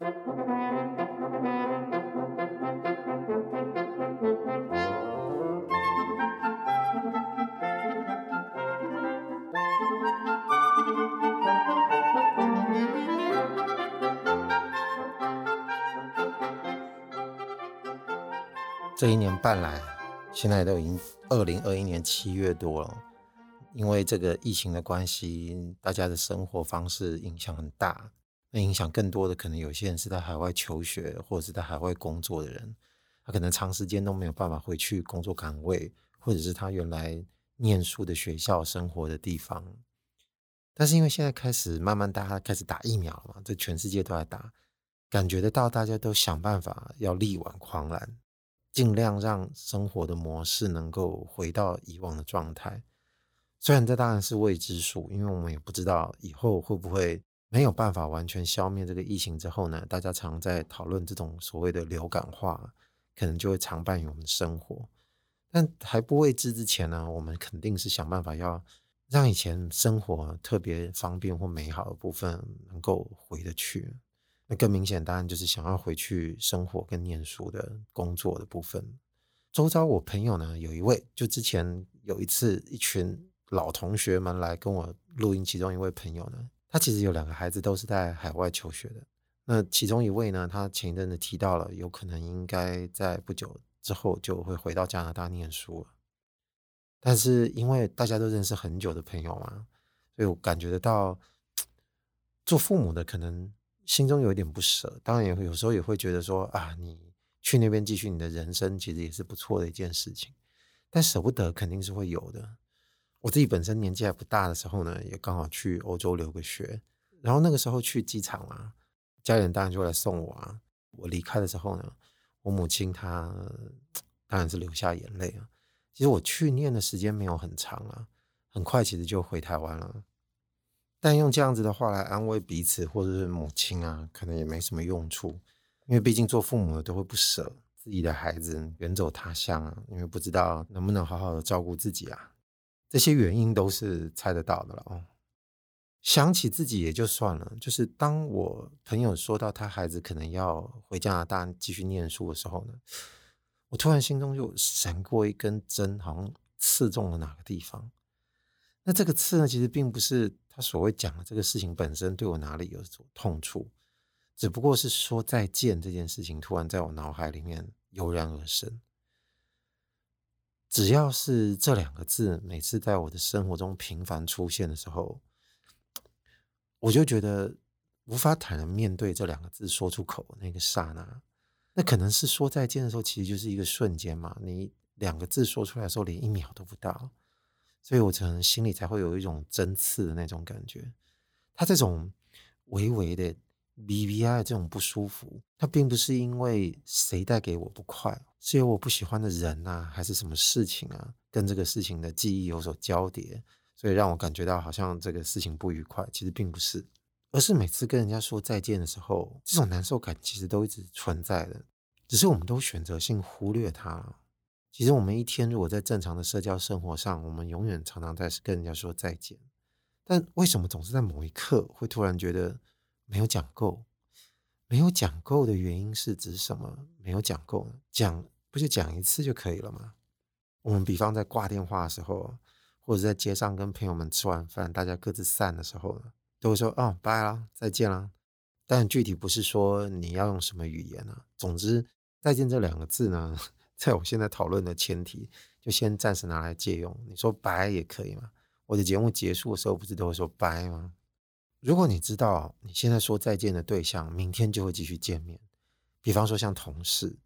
这一年半来，现在都已经二零二一年七月多了。因为这个疫情的关系，大家的生活方式影响很大。那影响更多的，可能有些人是在海外求学或者是在海外工作的人，他可能长时间都没有办法回去工作岗位，或者是他原来念书的学校生活的地方。但是因为现在开始慢慢大家开始打疫苗了嘛，这全世界都在打，感觉得到大家都想办法要力挽狂澜。尽量让生活的模式能够回到以往的状态，虽然这当然是未知数，因为我们也不知道以后会不会没有办法完全消灭这个疫情之后呢，大家常在讨论这种所谓的流感化，可能就会常伴于我们的生活。但还不未知之前呢，我们肯定是想办法要让以前生活特别方便或美好的部分能够回得去。那更明显，当然就是想要回去生活跟念书的工作的部分。周遭我朋友呢，有一位，就之前有一次，一群老同学们来跟我录音，其中一位朋友呢，他其实有两个孩子，都是在海外求学的。那其中一位呢，他前一阵子提到了，有可能应该在不久之后就会回到加拿大念书了。但是因为大家都认识很久的朋友嘛，所以我感觉得到，做父母的可能。心中有一点不舍，当然也会有时候也会觉得说啊，你去那边继续你的人生，其实也是不错的一件事情。但舍不得肯定是会有的。我自己本身年纪还不大的时候呢，也刚好去欧洲留个学，然后那个时候去机场啊，家里人当然就来送我啊。我离开的时候呢，我母亲她当然是流下眼泪啊。其实我去念的时间没有很长啊，很快其实就回台湾了。但用这样子的话来安慰彼此或者是母亲啊，可能也没什么用处，因为毕竟做父母的都会不舍自己的孩子远走他乡啊，因为不知道能不能好好的照顾自己啊，这些原因都是猜得到的了哦。想起自己也就算了，就是当我朋友说到他孩子可能要回加拿大继续念书的时候呢，我突然心中就闪过一根针，好像刺中了哪个地方。那这个刺呢，其实并不是。他所谓讲的这个事情本身对我哪里有所痛处，只不过是说再见这件事情突然在我脑海里面油然而生。只要是这两个字，每次在我的生活中频繁出现的时候，我就觉得无法坦然面对这两个字说出口那个刹那。那可能是说再见的时候，其实就是一个瞬间嘛。你两个字说出来的时候，连一秒都不到。所以我可能心里才会有一种针刺的那种感觉，他这种微微的 BBI 这种不舒服，它并不是因为谁带给我不快，是有我不喜欢的人啊，还是什么事情啊，跟这个事情的记忆有所交叠，所以让我感觉到好像这个事情不愉快。其实并不是，而是每次跟人家说再见的时候，这种难受感其实都一直存在的，只是我们都选择性忽略它。其实我们一天如果在正常的社交生活上，我们永远常常在跟人家说再见，但为什么总是在某一刻会突然觉得没有讲够？没有讲够的原因是指什么？没有讲够？讲不就讲一次就可以了吗？我们比方在挂电话的时候，或者在街上跟朋友们吃完饭，大家各自散的时候呢，都会说哦，拜了，再见了。但具体不是说你要用什么语言啊，总之再见这两个字呢。在我现在讨论的前提，就先暂时拿来借用。你说拜也可以吗？我的节目结束的时候不是都会说拜吗？如果你知道你现在说再见的对象明天就会继续见面，比方说像同事，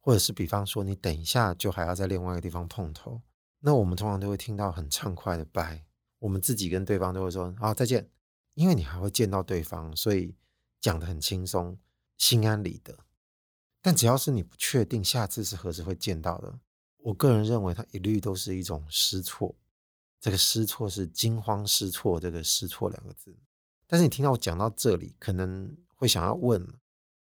或者是比方说你等一下就还要在另外一个地方碰头，那我们通常都会听到很畅快的拜。我们自己跟对方都会说好再见，因为你还会见到对方，所以讲得很轻松，心安理得。但只要是你不确定下次是何时会见到的，我个人认为它一律都是一种失措。这个失措是惊慌失措，这个失措两个字。但是你听到我讲到这里，可能会想要问：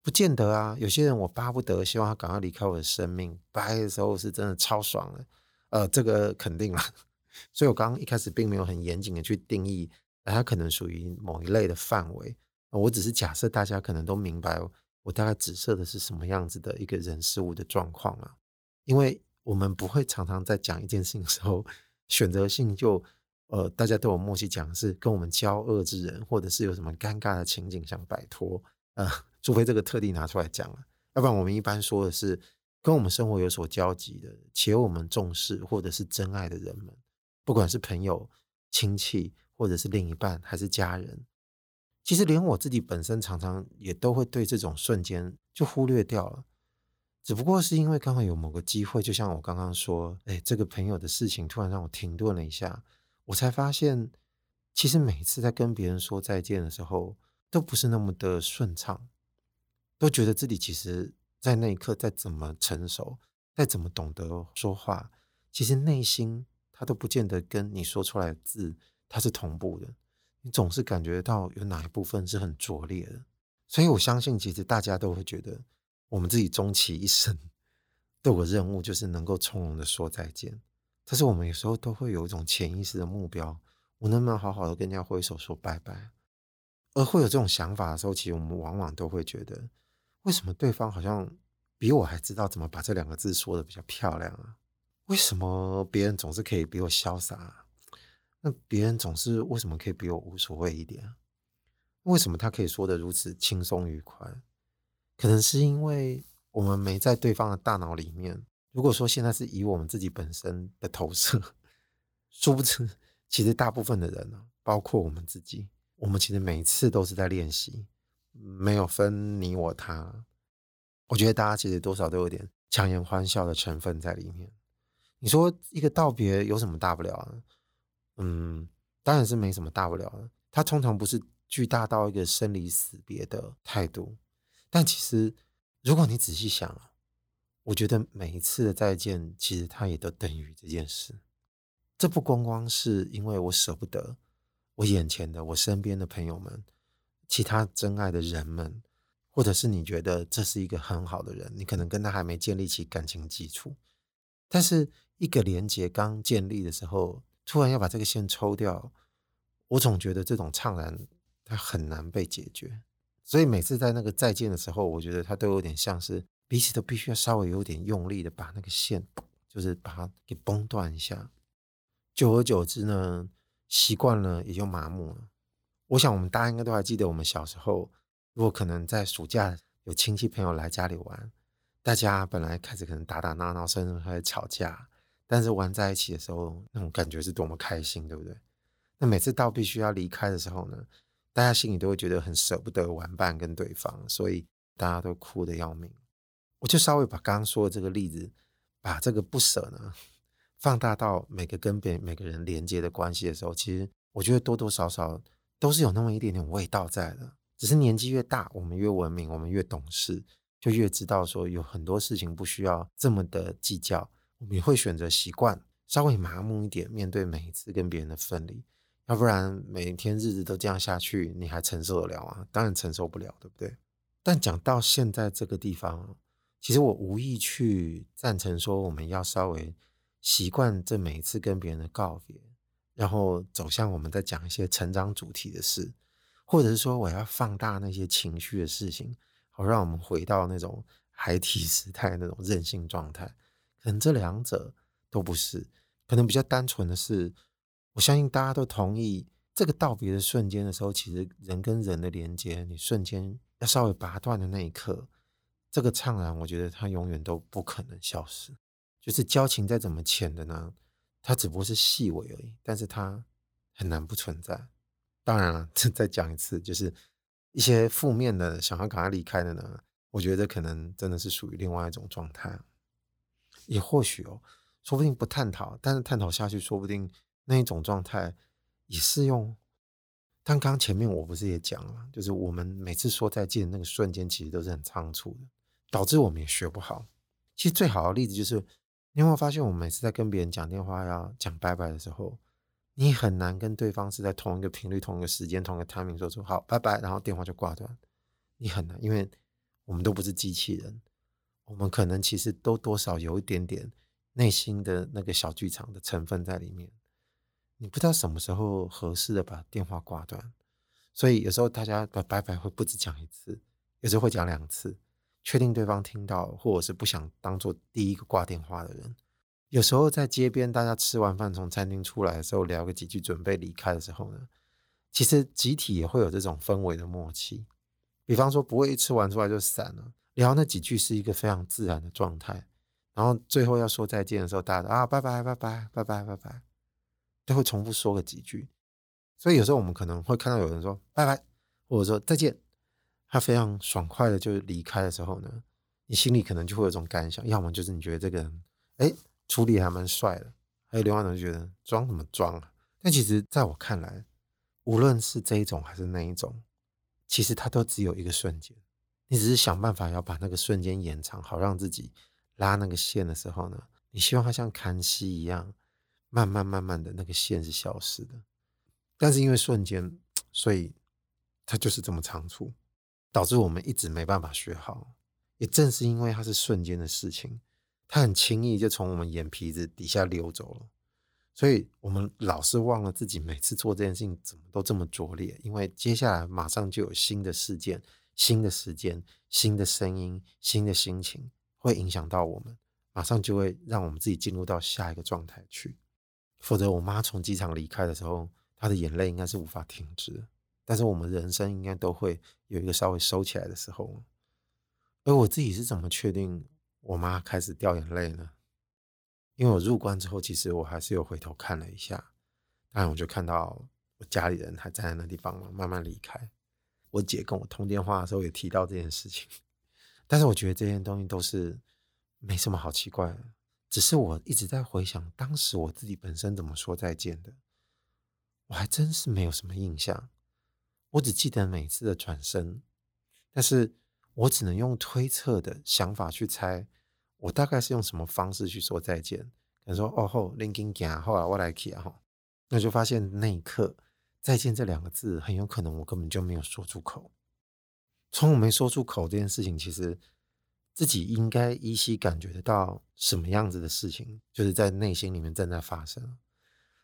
不见得啊。有些人我巴不得希望他赶快离开我的生命，拜的时候是真的超爽的。呃，这个肯定了。所以我刚刚一开始并没有很严谨的去定义，它可能属于某一类的范围。我只是假设大家可能都明白。我大概指涉的是什么样子的一个人事物的状况啊？因为我们不会常常在讲一件事情的时候，选择性就呃，大家都有默契讲是跟我们交恶之人，或者是有什么尴尬的情景想摆脱，呃，除非这个特地拿出来讲了，要不然我们一般说的是跟我们生活有所交集的，且我们重视或者是真爱的人们，不管是朋友、亲戚，或者是另一半，还是家人。其实连我自己本身常常也都会对这种瞬间就忽略掉了，只不过是因为刚好有某个机会，就像我刚刚说，哎，这个朋友的事情突然让我停顿了一下，我才发现，其实每次在跟别人说再见的时候，都不是那么的顺畅，都觉得自己其实，在那一刻再怎么成熟，再怎么懂得说话，其实内心他都不见得跟你说出来的字，它是同步的。你总是感觉到有哪一部分是很拙劣的，所以我相信，其实大家都会觉得，我们自己终其一生 都有个任务，就是能够从容的说再见。但是我们有时候都会有一种潜意识的目标，我能不能好好的跟人家挥手说拜拜？而会有这种想法的时候，其实我们往往都会觉得，为什么对方好像比我还知道怎么把这两个字说得比较漂亮啊？为什么别人总是可以比我潇洒啊？那别人总是为什么可以比我无所谓一点？为什么他可以说得如此轻松愉快？可能是因为我们没在对方的大脑里面。如果说现在是以我们自己本身的投射，殊不知，其实大部分的人呢，包括我们自己，我们其实每次都是在练习，没有分你我他。我觉得大家其实多少都有点强颜欢笑的成分在里面。你说一个道别有什么大不了呢？嗯，当然是没什么大不了的。它通常不是巨大到一个生离死别的态度，但其实如果你仔细想啊，我觉得每一次的再见，其实它也都等于这件事。这不光光是因为我舍不得我眼前的、我身边的朋友们、其他真爱的人们，或者是你觉得这是一个很好的人，你可能跟他还没建立起感情基础，但是一个连结刚建立的时候。突然要把这个线抽掉，我总觉得这种怅然它很难被解决，所以每次在那个再见的时候，我觉得它都有点像是彼此都必须要稍微有点用力的把那个线，就是把它给崩断一下。久而久之呢，习惯了也就麻木了。我想我们大家应该都还记得，我们小时候如果可能在暑假有亲戚朋友来家里玩，大家本来开始可能打打闹闹，甚至还吵架。但是玩在一起的时候，那种感觉是多么开心，对不对？那每次到必须要离开的时候呢，大家心里都会觉得很舍不得玩伴跟对方，所以大家都哭得要命。我就稍微把刚刚说的这个例子，把这个不舍呢放大到每个跟别每个人连接的关系的时候，其实我觉得多多少少都是有那么一点点味道在的。只是年纪越大，我们越文明，我们越懂事，就越知道说有很多事情不需要这么的计较。我们也会选择习惯稍微麻木一点，面对每一次跟别人的分离，要不然每一天日子都这样下去，你还承受得了吗？当然承受不了，对不对？但讲到现在这个地方，其实我无意去赞成说我们要稍微习惯这每一次跟别人的告别，然后走向我们在讲一些成长主题的事，或者是说我要放大那些情绪的事情，好让我们回到那种孩提时代那种任性状态。可能这两者都不是，可能比较单纯的是，我相信大家都同意，这个道别的瞬间的时候，其实人跟人的连接，你瞬间要稍微拔断的那一刻，这个怅然，我觉得它永远都不可能消失。就是交情再怎么浅的呢，它只不过是细微而已，但是它很难不存在。当然了，再 再讲一次，就是一些负面的想要赶快离开的呢，我觉得可能真的是属于另外一种状态。也或许哦，说不定不探讨，但是探讨下去，说不定那一种状态也适用。但刚前面我不是也讲了，就是我们每次说再见那个瞬间，其实都是很仓促的，导致我们也学不好。其实最好的例子就是，你有没有发现，我们每次在跟别人讲电话要讲拜拜的时候，你很难跟对方是在同一个频率、同一个时间、同一个 timing 说出好拜拜，然后电话就挂断。你很难，因为我们都不是机器人。我们可能其实都多少有一点点内心的那个小剧场的成分在里面，你不知道什么时候合适的把电话挂断，所以有时候大家的拜拜会不止讲一次，有时候会讲两次，确定对方听到或者是不想当做第一个挂电话的人。有时候在街边大家吃完饭从餐厅出来的时候聊个几句准备离开的时候呢其实集体也会有这种氛围的默契。比方说不会一吃完出来就散了聊那几句是一个非常自然的状态然后最后要说再见的时候大家啊拜拜拜拜拜拜拜拜都会重复说个几句。所以有时候我们可能会看到有人说拜拜或者说再见他非常爽快的就离开的时候呢，你心里可能就会有种感想，要么就是你觉得这个人，哎。处理还蛮帅的，还有另外一种觉得装什么装啊？但其实在我看来，无论是这一种还是那一种，其实它都只有一个瞬间。你只是想办法要把那个瞬间延长，好让自己拉那个线的时候呢，你希望它像康熙一样，慢慢慢慢的那个线是消失的。但是因为瞬间，所以它就是这么仓促，导致我们一直没办法学好。也正是因为它是瞬间的事情。它很轻易就从我们眼皮子底下溜走了，所以我们老是忘了自己每次做这件事情怎么都这么拙劣，因为接下来马上就有新的事件、新的时间、新的声音、新的心情会影响到我们，马上就会让我们自己进入到下一个状态去。否则，我妈从机场离开的时候，她的眼泪应该是无法停止，但是我们人生应该都会有一个稍微收起来的时候。而我自己是怎么确定？我妈开始掉眼泪呢，因为我入关之后，其实我还是有回头看了一下，但我就看到我家里人还站在那地方慢慢离开。我姐跟我通电话的时候也提到这件事情，但是我觉得这些东西都是没什么好奇怪的，只是我一直在回想当时我自己本身怎么说再见的，我还真是没有什么印象，我只记得每次的转身，但是我只能用推测的想法去猜。我大概是用什么方式去说再见？可能说哦吼，linking 讲，后来我来去啊吼，那就发现那一刻再见这两个字，很有可能我根本就没有说出口。从我没说出口这件事情，其实自己应该依稀感觉得到什么样子的事情，就是在内心里面正在发生。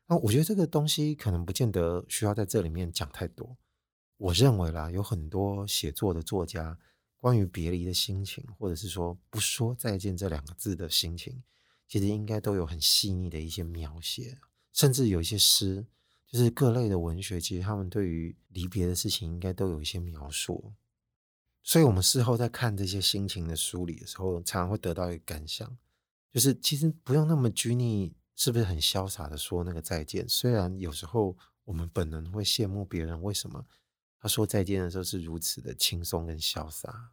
那我觉得这个东西可能不见得需要在这里面讲太多。我认为啦，有很多写作的作家。关于别离的心情，或者是说不说再见这两个字的心情，其实应该都有很细腻的一些描写，甚至有一些诗，就是各类的文学，其实他们对于离别的事情，应该都有一些描述。所以，我们事后在看这些心情的梳理的时候，常常会得到一个感想，就是其实不用那么拘泥，是不是很潇洒的说那个再见？虽然有时候我们本能会羡慕别人，为什么？他说再见的时候是如此的轻松跟潇洒，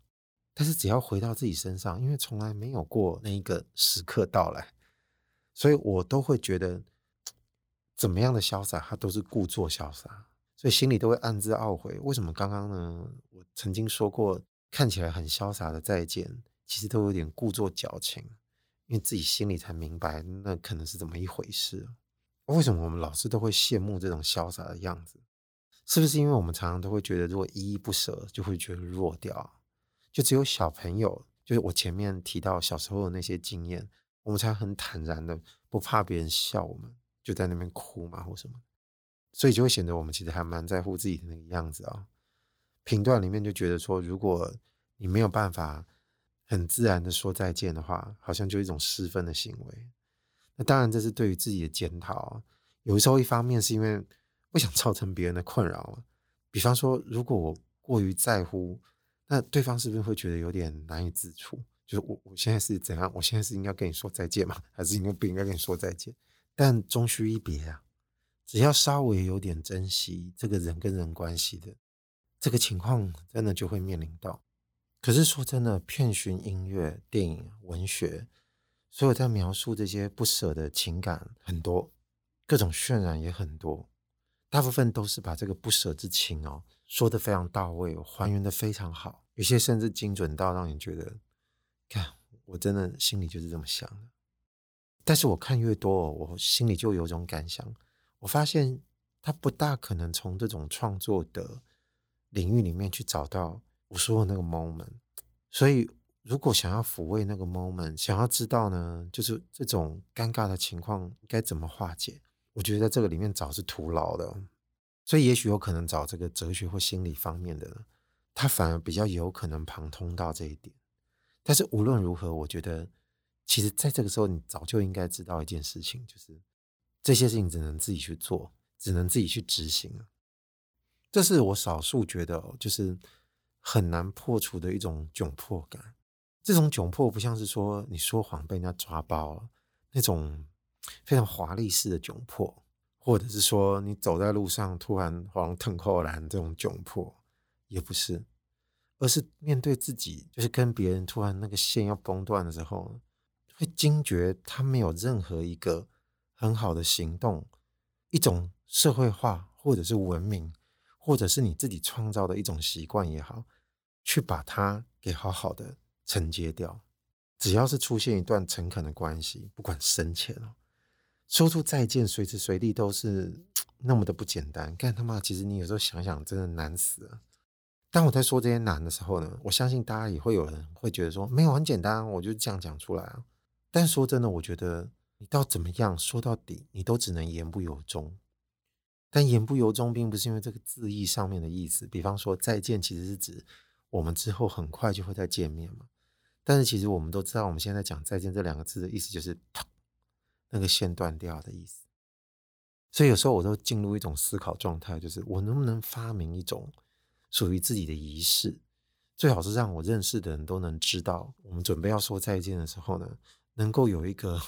但是只要回到自己身上，因为从来没有过那一个时刻到来，所以我都会觉得怎么样的潇洒，他都是故作潇洒，所以心里都会暗自懊悔，为什么刚刚呢？我曾经说过看起来很潇洒的再见，其实都有点故作矫情，因为自己心里才明白那可能是怎么一回事。为什么我们老是都会羡慕这种潇洒的样子？是不是因为我们常常都会觉得，如果依依不舍，就会觉得弱掉？就只有小朋友，就是我前面提到小时候的那些经验，我们才很坦然的，不怕别人笑我们，就在那边哭嘛，或什么，所以就会显得我们其实还蛮在乎自己的那个样子啊。评断里面就觉得说，如果你没有办法很自然的说再见的话，好像就一种失分的行为。那当然，这是对于自己的检讨。有时候，一方面是因为。不想造成别人的困扰了。比方说，如果我过于在乎，那对方是不是会觉得有点难以自处？就是我我现在是怎样？我现在是应该跟你说再见吗？还是应该不应该跟你说再见？但终须一别啊！只要稍微有点珍惜这个人跟人关系的这个情况，真的就会面临到。可是说真的，遍寻音乐、电影、文学，所有在描述这些不舍的情感很多，各种渲染也很多。大部分都是把这个不舍之情哦说得非常到位，还原得非常好，有些甚至精准到让你觉得，看我真的心里就是这么想的。但是我看越多，我心里就有种感想，我发现他不大可能从这种创作的领域里面去找到我说的那个 moment。所以，如果想要抚慰那个 moment，想要知道呢，就是这种尴尬的情况该怎么化解。我觉得在这个里面找是徒劳的，所以也许有可能找这个哲学或心理方面的，他反而比较有可能旁通到这一点。但是无论如何，我觉得其实在这个时候，你早就应该知道一件事情，就是这些事情只能自己去做，只能自己去执行。这是我少数觉得就是很难破除的一种窘迫感。这种窘迫不像是说你说谎被人家抓包了那种非常华丽式的窘迫，或者是说你走在路上突然黄腾扣篮这种窘迫，也不是，而是面对自己，就是跟别人突然那个线要崩断的时候，会惊觉他没有任何一个很好的行动，一种社会化或者是文明。或者是你自己创造的一种习惯也好，去把它给好好的承接掉。只要是出现一段诚恳的关系，不管深浅哦，说出再见，随时随地都是那么的不简单。干他妈，其实你有时候想想，真的难死了。当我在说这些难的时候呢，我相信大家也会有人会觉得说，没有很简单，我就这样讲出来啊。但说真的，我觉得你到怎么样说到底，你都只能言不由衷。但言不由衷，并不是因为这个字义上面的意思。比方说，再见其实是指我们之后很快就会再见面嘛。但是其实我们都知道，我们现在讲再见这两个字的意思就是那个线断掉的意思。所以有时候我都进入一种思考状态，就是我能不能发明一种属于自己的仪式，最好是让我认识的人都能知道，我们准备要说再见的时候呢，能够有一个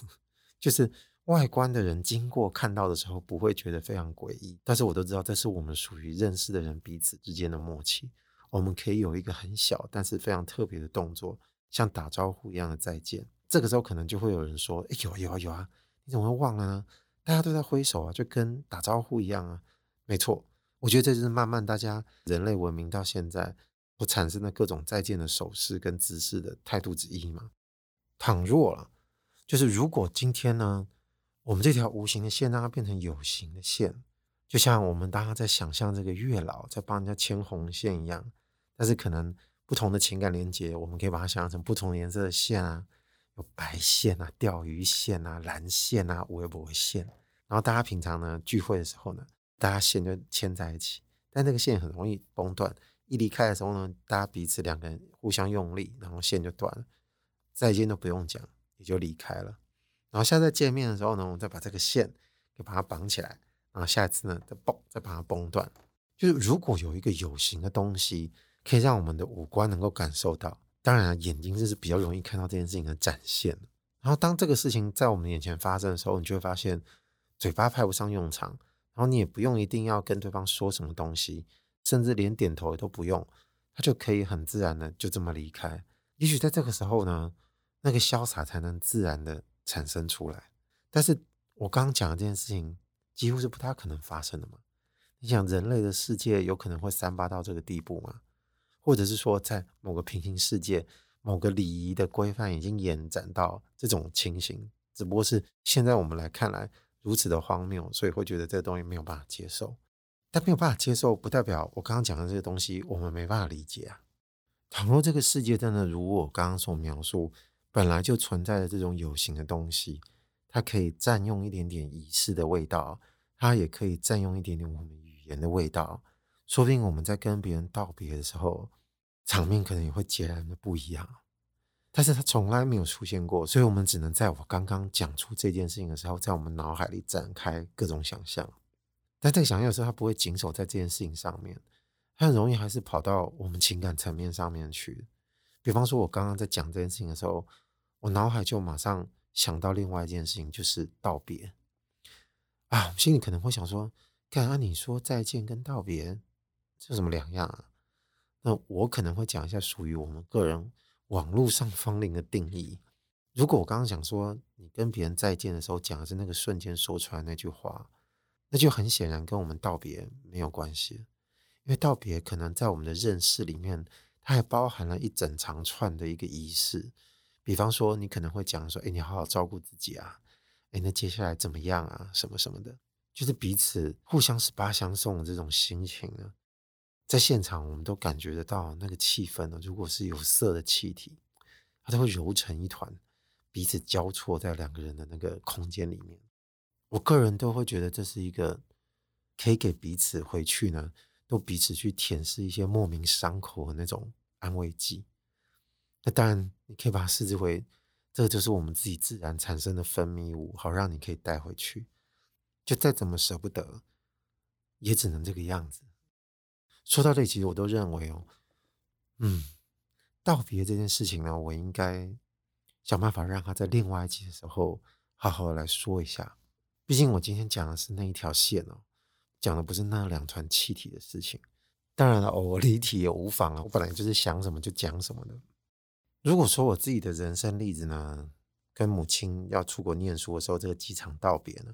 就是。外观的人经过看到的时候不会觉得非常诡异，但是我都知道这是我们属于认识的人彼此之间的默契。我们可以有一个很小但是非常特别的动作，像打招呼一样的再见。这个时候可能就会有人说：“哎，有啊有啊有啊，你怎么会忘了呢？大家都在挥手啊，就跟打招呼一样啊。”没错，我觉得这就是慢慢大家人类文明到现在所产生的各种再见的手势跟姿势的态度之一嘛。倘若了，就是如果今天呢？我们这条无形的线让它变成有形的线，就像我们大家在想象这个月老在帮人家牵红线一样。但是可能不同的情感连接，我们可以把它想象成不同颜色的线啊，白线啊、钓鱼线啊、蓝线啊、围脖线。然后大家平常呢聚会的时候呢，大家线就牵在一起，但这个线很容易崩断。一离开的时候呢，大家彼此两个人互相用力，然后线就断了，再见都不用讲，也就离开了。然后下次见面的时候呢，我们再把这个线给把它绑起来，然后下一次呢再嘣再把它崩断。就是如果有一个有形的东西可以让我们的五官能够感受到，当然眼睛就是比较容易看到这件事情的展现。然后当这个事情在我们眼前发生的时候，你就会发现嘴巴派不上用场，然后你也不用一定要跟对方说什么东西，甚至连点头都不用，他就可以很自然的就这么离开。也许在这个时候呢，那个潇洒才能自然的。产生出来，但是我刚刚讲的这件事情几乎是不太可能发生的嘛。你想，人类的世界有可能会三八到这个地步吗？或者是说，在某个平行世界，某个礼仪的规范已经延展到这种情形，只不过是现在我们来看来如此的荒谬，所以会觉得这个东西没有办法接受。但没有办法接受，不代表我刚刚讲的这个东西我们没办法理解啊。倘若这个世界真的如我刚刚所描述，本来就存在的这种有形的东西，它可以占用一点点仪式的味道，它也可以占用一点点我们语言的味道。说不定我们在跟别人道别的时候，场面可能也会截然的不一样。但是它从来没有出现过，所以我们只能在我刚刚讲出这件事情的时候，在我们脑海里展开各种想象。但这个想象有时候它不会紧守在这件事情上面，它很容易还是跑到我们情感层面上面去。比方说，我刚刚在讲这件事情的时候，我脑海就马上想到另外一件事情，就是道别啊。我心里可能会想说：“看啊，你说再见跟道别这什么两样啊？”那我可能会讲一下属于我们个人网络上芳龄的定义。如果我刚刚讲说你跟别人再见的时候讲的是那个瞬间说出来那句话，那就很显然跟我们道别没有关系，因为道别可能在我们的认识里面。它还包含了一整长串的一个仪式，比方说，你可能会讲说：“哎，你好好照顾自己啊，哎，那接下来怎么样啊？什么什么的，就是彼此互相十八相送的这种心情呢，在现场我们都感觉得到那个气氛呢。如果是有色的气体，它都会揉成一团，彼此交错在两个人的那个空间里面。我个人都会觉得这是一个可以给彼此回去呢。都彼此去舔舐一些莫名伤口的那种安慰剂。那当然，你可以把它视之为，这个就是我们自己自然产生的分泌物，好让你可以带回去。就再怎么舍不得，也只能这个样子。说到这里，其实我都认为哦，嗯，道别这件事情呢，我应该想办法让他在另外一集的时候好好的来说一下。毕竟我今天讲的是那一条线哦，讲的不是那两团气体的事情。当然了，我离题也无妨啊，我本来就是想什么就讲什么的。如果说我自己的人生例子呢，跟母亲要出国念书的时候，这个机场道别呢，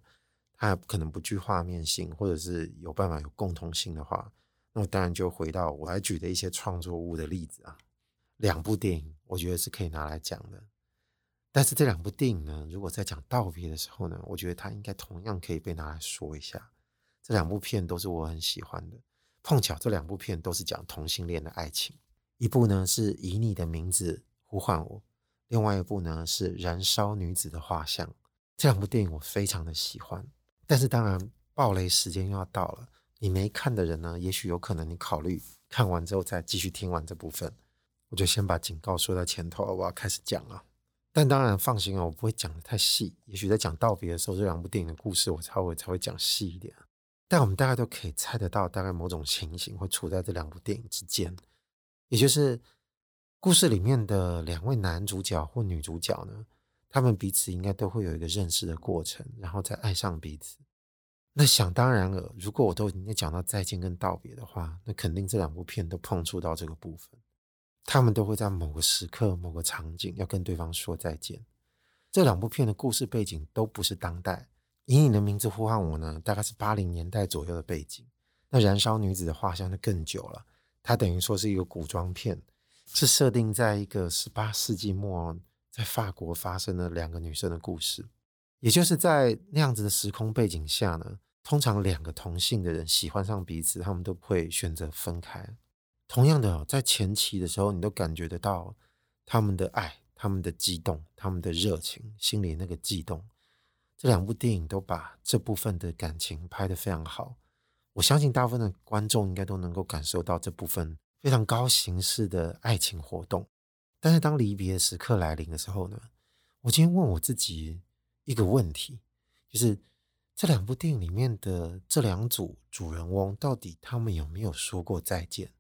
它可能不具画面性，或者是有办法有共同性的话，那当然就回到我来举的一些创作物的例子啊，两部电影，我觉得是可以拿来讲的。但是这两部电影呢，如果在讲道别的时候呢，我觉得它应该同样可以被拿来说一下。这两部片都是我很喜欢的，碰巧这两部片都是讲同性恋的爱情，一部呢是以你的名字。呼唤我。另外一部呢是《燃烧女子的画像》，这两部电影我非常的喜欢。但是当然，爆雷时间又要到了，你没看的人呢，也许有可能你考虑看完之后再继续听完这部分。我就先把警告说在前头，我要开始讲了。但当然放心啊，我不会讲的太细。也许在讲道别的时候，这两部电影的故事我才会才会讲细一点。但我们大概都可以猜得到，大概某种情形会处在这两部电影之间，也就是。故事里面的两位男主角或女主角呢，他们彼此应该都会有一个认识的过程，然后再爱上彼此。那想当然了，如果我都已经讲到再见跟道别的话，那肯定这两部片都碰触到这个部分。他们都会在某个时刻、某个场景要跟对方说再见。这两部片的故事背景都不是当代，以你的名字呼唤我呢，大概是八零年代左右的背景。那燃烧女子的画像就更久了，它等于说是一个古装片。是设定在一个十八世纪末，在法国发生的两个女生的故事，也就是在那样子的时空背景下呢，通常两个同性的人喜欢上彼此，他们都不会选择分开。同样的，在前期的时候，你都感觉得到他们的爱、他们的激动、他们的热情，心里那个悸动。这两部电影都把这部分的感情拍得非常好，我相信大部分的观众应该都能够感受到这部分。非常高形式的爱情活动，但是当离别时刻来临的时候呢，我今天问我自己一个问题，就是这两部电影里面的这两组主人翁，到底他们有没有说过再见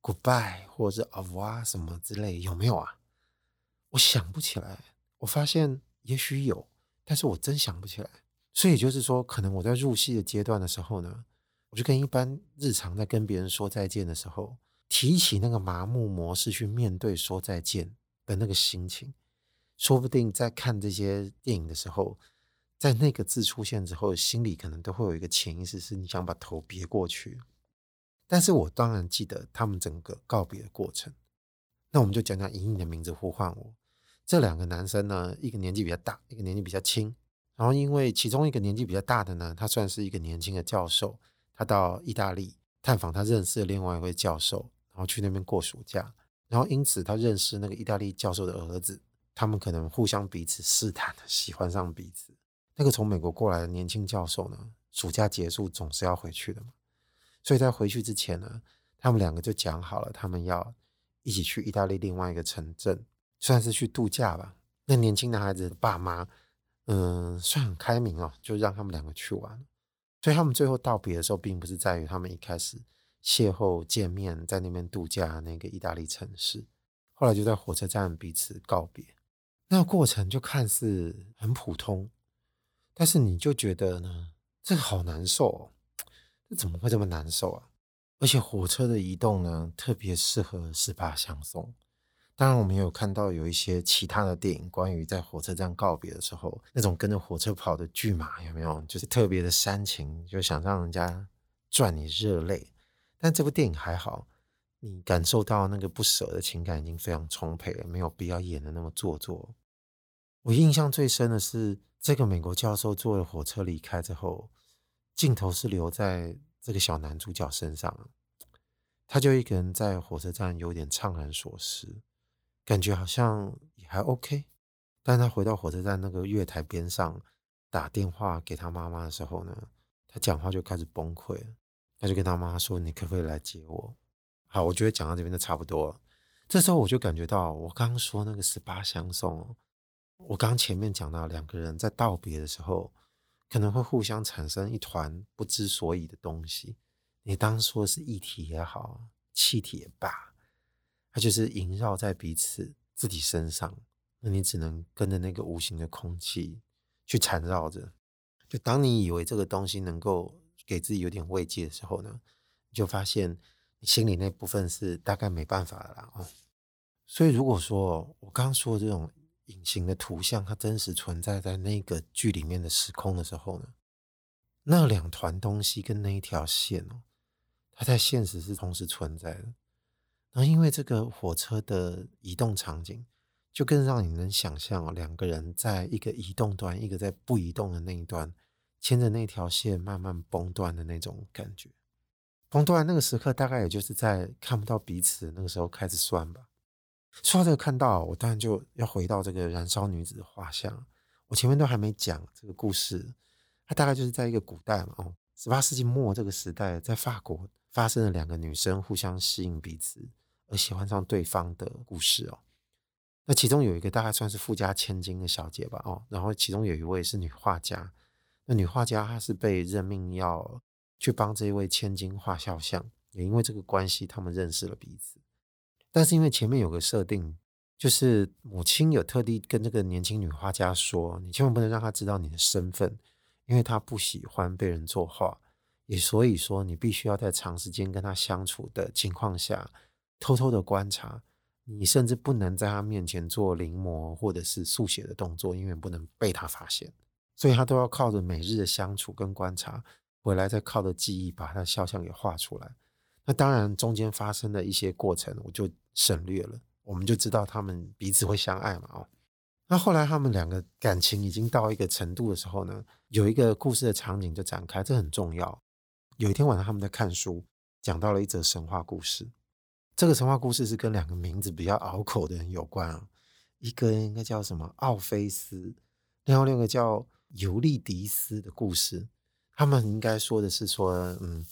，goodbye 或者是 au revoir 什么之类，有没有啊？我想不起来。我发现也许有，但是我真想不起来。所以就是说，可能我在入戏的阶段的时候呢，我就跟一般日常在跟别人说再见的时候。提起那个麻木模式去面对说再见的那个心情，说不定在看这些电影的时候，在那个字出现之后，心里可能都会有一个潜意识，是你想把头别过去。但是我当然记得他们整个告别的过程。那我们就讲讲以你的名字呼唤我。这两个男生呢，一个年纪比较大，一个年纪比较轻。然后因为其中一个年纪比较大的呢，他算是一个年轻的教授，他到意大利探访他认识的另外一位教授。然后去那边过暑假，然后因此他认识那个意大利教授的儿子，他们可能互相彼此试探的，喜欢上彼此。那个从美国过来的年轻教授呢，暑假结束总是要回去的嘛，所以在回去之前呢，他们两个就讲好了，他们要一起去意大利另外一个城镇，算是去度假吧。那年轻男孩子的爸妈，嗯，算很开明哦，就让他们两个去玩。所以他们最后道别的时候，并不是在于他们一开始。邂逅见面，在那边度假那个意大利城市，后来就在火车站彼此告别。那个过程就看似很普通，但是你就觉得呢，这好难受哦，这怎么会这么难受啊？而且火车的移动呢，特别适合十八相送。当然，我们有看到有一些其他的电影，关于在火车站告别的时候，那种跟着火车跑的巨马有没有？就是特别的煽情，就想让人家赚你热泪。但这部电影还好，你感受到那个不舍的情感已经非常充沛了，没有必要演得那么做作。我印象最深的是，这个美国教授坐了火车离开之后，镜头是留在这个小男主角身上，他就一个人在火车站有点怅然若失，感觉好像也还 OK。但他回到火车站那个月台边上打电话给他妈妈的时候呢，他讲话就开始崩溃。他就跟他妈说：“你可不可以来接我？”好，我觉得讲到这边就差不多了。这时候我就感觉到，我刚刚说那个十八相送，我刚前面讲到两个人在道别的时候，可能会互相产生一团不知所以的东西。你当说是一体也好，气体也罢，它就是萦绕在彼此自己身上。那你只能跟着那个无形的空气去缠绕着。就当你以为这个东西能够给自己有点慰藉的时候呢，你就发现。你心里那部分是大概没办法了啦哦，所以如果说我刚刚说的这种隐形的图像，它真实存在在那个剧里面的时空的时候呢，那两团东西跟那一条线哦，它在现实是同时存在的。然后因为这个火车的移动场景，就更让你能想象哦，两个人在一个移动端，一个在不移动的那一端，牵着那条线慢慢崩断的那种感觉。崩断那个时刻，大概也就是在看不到彼此那个时候开始算吧。说到这个看到，我当然就要回到这个燃烧女子的画像。我前面都还没讲这个故事，它大概就是在一个古代嘛，哦，十八世纪末这个时代，在法国发生了两个女生互相吸引彼此而喜欢上对方的故事哦。那其中有一个大概算是富家千金的小姐吧，哦，然后其中有一位是女画家，那女画家她是被任命要。去帮这一位千金画肖像，也因为这个关系，他们认识了彼此。但是因为前面有个设定，就是母亲有特地跟这个年轻女画家说：“你千万不能让她知道你的身份，因为她不喜欢被人作画。也所以说，你必须要在长时间跟她相处的情况下，偷偷的观察。你甚至不能在她面前做临摹或者是速写的动作，因为不能被她发现。所以她都要靠着每日的相处跟观察。”回来再靠着记忆把他的肖像给画出来。那当然中间发生的一些过程我就省略了，我们就知道他们彼此会相爱嘛。哦，那后来他们两个感情已经到一个程度的时候呢，有一个故事的场景就展开，这很重要。有一天晚上他们在看书，讲到了一则神话故事。这个神话故事是跟两个名字比较拗口的人有关啊，一个应该叫什么奥菲斯，另外另一个叫尤利迪斯的故事。他们应该说的是说，嗯，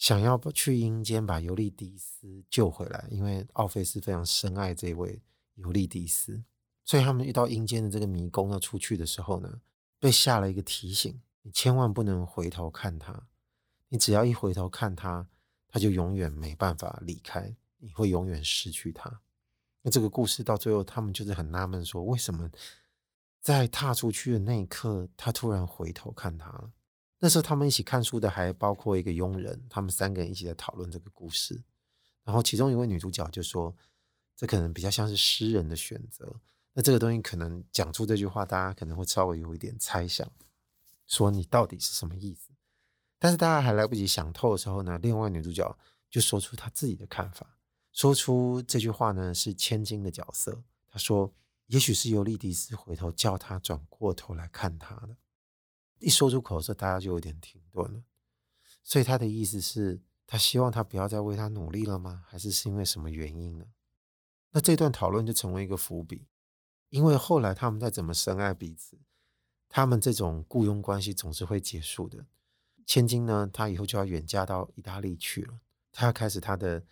想要去阴间把尤利迪斯救回来，因为奥菲斯非常深爱这位尤利迪斯，所以他们遇到阴间的这个迷宫要出去的时候呢，被下了一个提醒：你千万不能回头看他，你只要一回头看他，他就永远没办法离开，你会永远失去他。那这个故事到最后，他们就是很纳闷，说为什么在踏出去的那一刻，他突然回头看他了？那时候他们一起看书的还包括一个佣人，他们三个人一起在讨论这个故事。然后其中一位女主角就说：“这可能比较像是诗人的选择。”那这个东西可能讲出这句话，大家可能会稍微有一点猜想，说你到底是什么意思？但是大家还来不及想透的时候呢，另外女主角就说出她自己的看法，说出这句话呢是千金的角色。她说：“也许是尤利迪斯回头叫她转过头来看他的。”一说出口的时候，大家就有点停顿了。所以他的意思是，他希望他不要再为他努力了吗？还是是因为什么原因呢？那这段讨论就成为一个伏笔，因为后来他们再怎么深爱彼此，他们这种雇佣关系总是会结束的。千金呢，她以后就要远嫁到意大利去了，她要开始她的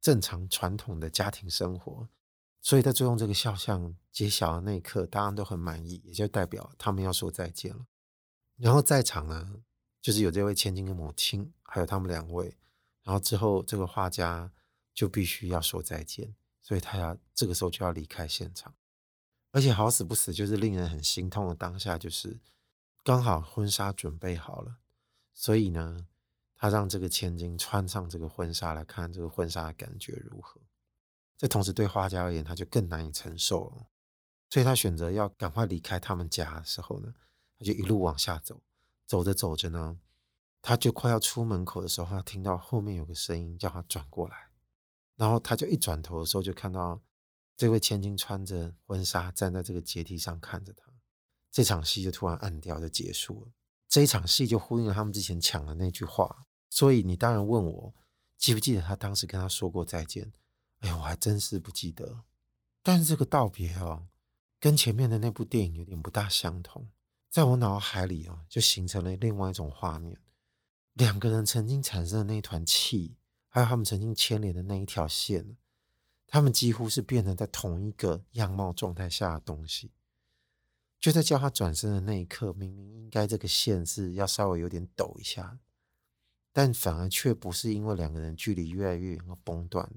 正常传统的家庭生活。所以在最后这个肖像揭晓的那一刻，大家都很满意，也就代表他们要说再见了。然后在场呢，就是有这位千金的母亲，还有他们两位。然后之后，这个画家就必须要说再见，所以他要这个时候就要离开现场。而且好死不死，就是令人很心痛的当下，就是刚好婚纱准备好了，所以呢，他让这个千金穿上这个婚纱来看这个婚纱的感觉如何。这同时对画家而言，他就更难以承受了，所以他选择要赶快离开他们家的时候呢。他就一路往下走，走着走着呢，他就快要出门口的时候，他听到后面有个声音叫他转过来，然后他就一转头的时候，就看到这位千金穿着婚纱站在这个阶梯上看着他，这场戏就突然暗掉，就结束了。这一场戏就呼应了他们之前抢的那句话，所以你当然问我记不记得他当时跟他说过再见？哎呀，我还真是不记得。但是这个道别哦，跟前面的那部电影有点不大相同。在我脑海里啊，就形成了另外一种画面。两个人曾经产生的那团气，还有他们曾经牵连的那一条线，他们几乎是变成在同一个样貌状态下的东西。就在叫他转身的那一刻，明明应该这个线是要稍微有点抖一下，但反而却不是因为两个人距离越来越远而崩断，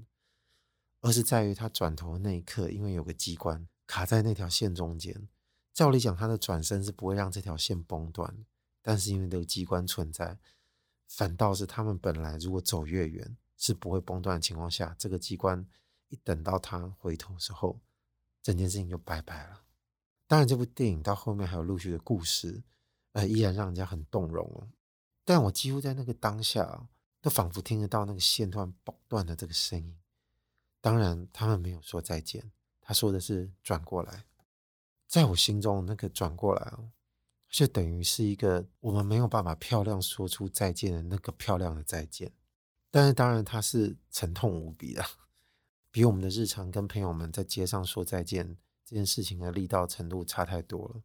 而是在于他转头的那一刻，因为有个机关卡在那条线中间。照理讲，他的转身是不会让这条线崩断，但是因为这个机关存在，反倒是他们本来如果走越远是不会崩断的情况下，这个机关一等到他回头的时候，整件事情就拜拜了。当然，这部电影到后面还有陆续的故事，呃，依然让人家很动容哦。但我几乎在那个当下，都仿佛听得到那个线段崩断的这个声音。当然，他们没有说再见，他说的是转过来。在我心中，那个转过来哦，就等于是一个我们没有办法漂亮说出再见的那个漂亮的再见。但是，当然它是沉痛无比的，比我们的日常跟朋友们在街上说再见这件事情的力道程度差太多了。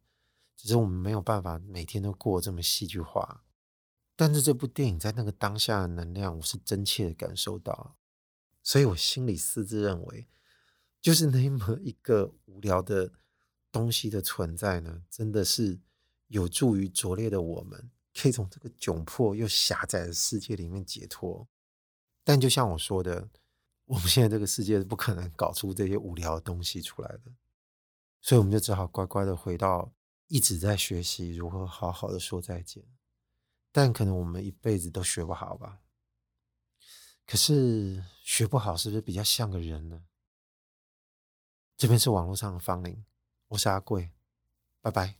只是我们没有办法每天都过这么戏剧化。但是这部电影在那个当下的能量，我是真切的感受到，所以我心里私自认为，就是那么一个无聊的。东西的存在呢，真的是有助于拙劣的我们，可以从这个窘迫又狭窄的世界里面解脱。但就像我说的，我们现在这个世界是不可能搞出这些无聊的东西出来的，所以我们就只好乖乖的回到一直在学习如何好好的说再见。但可能我们一辈子都学不好吧？可是学不好是不是比较像个人呢？这边是网络上的芳邻。我是阿贵，拜拜。